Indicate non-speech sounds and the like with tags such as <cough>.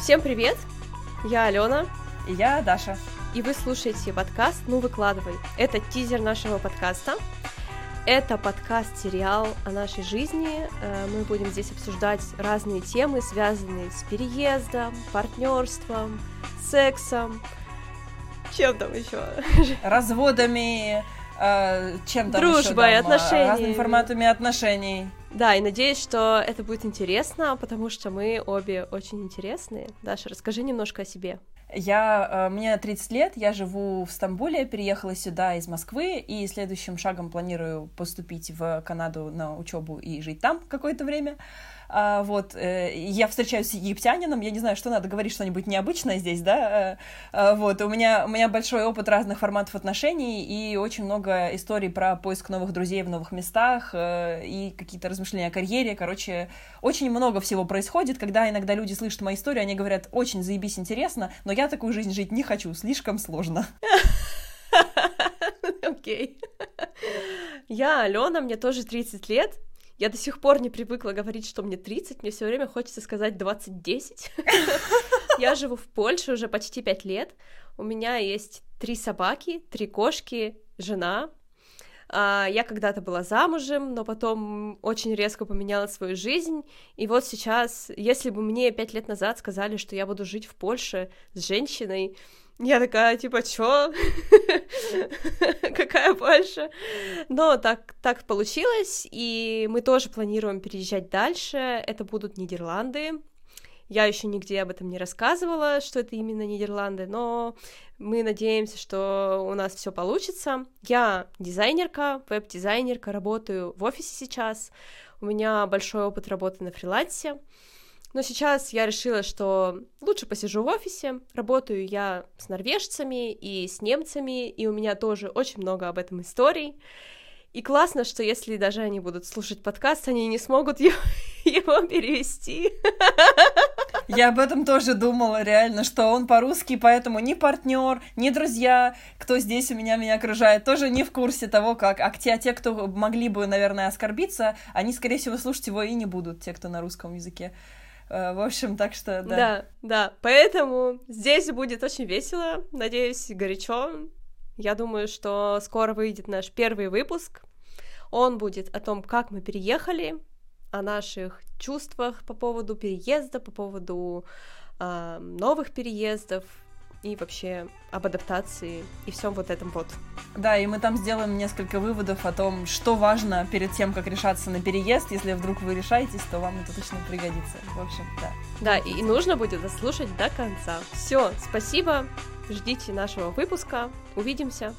Всем привет! Я Алена. И я Даша. И вы слушаете подкаст «Ну выкладывай». Это тизер нашего подкаста. Это подкаст-сериал о нашей жизни. Э, мы будем здесь обсуждать разные темы, связанные с переездом, партнерством, сексом, чем там еще? <laughs> Разводами, э, чем там Дружбой, еще, там, отношениями. разными форматами отношений. Да, и надеюсь, что это будет интересно, потому что мы обе очень интересные. Даша, расскажи немножко о себе. Я, э, мне 30 лет, я живу в Стамбуле, переехала сюда из Москвы, и следующим шагом планирую поступить в Канаду на учебу и жить там какое-то время. А, вот, э, я встречаюсь с египтянином, я не знаю, что надо говорить что-нибудь необычное здесь, да, а, вот, у меня, у меня большой опыт разных форматов отношений и очень много историй про поиск новых друзей в новых местах э, и какие-то размышления о карьере, короче, очень много всего происходит, когда иногда люди слышат мои истории, они говорят, очень заебись интересно, но я такую жизнь жить не хочу, слишком сложно. <laughs> Окей. Я Алена, мне тоже 30 лет, я до сих пор не привыкла говорить, что мне 30, мне все время хочется сказать 20-10. <laughs> Я живу в Польше уже почти 5 лет. У меня есть три собаки, три кошки, жена. А, я когда-то была замужем, но потом очень резко поменяла свою жизнь. И вот сейчас, если бы мне пять лет назад сказали, что я буду жить в Польше с женщиной, я такая, типа, чё? <laughs> Какая Польша? Но так, так получилось, и мы тоже планируем переезжать дальше. Это будут Нидерланды. Я еще нигде об этом не рассказывала, что это именно Нидерланды, но мы надеемся, что у нас все получится. Я дизайнерка, веб-дизайнерка, работаю в офисе сейчас. У меня большой опыт работы на фрилансе. Но сейчас я решила, что лучше посижу в офисе. Работаю я с норвежцами и с немцами, и у меня тоже очень много об этом историй. И классно, что если даже они будут слушать подкаст, они не смогут его, <laughs> его перевести. Я об этом тоже думала, реально, что он по-русски, поэтому ни партнер, ни друзья, кто здесь у меня меня окружает, тоже не в курсе того, как. А те, те, кто могли бы, наверное, оскорбиться, они, скорее всего, слушать его и не будут, те, кто на русском языке. Э, в общем, так что да. Да, да. Поэтому здесь будет очень весело, надеюсь, горячо. Я думаю, что скоро выйдет наш первый выпуск. Он будет о том, как мы переехали, о наших чувствах по поводу переезда, по поводу э, новых переездов, и вообще об адаптации и всем вот этом вот. Да, и мы там сделаем несколько выводов о том, что важно перед тем, как решаться на переезд. Если вдруг вы решаетесь, то вам это точно пригодится. В общем, да. Да, и нужно будет дослушать до конца. Все, спасибо. Ждите нашего выпуска. Увидимся.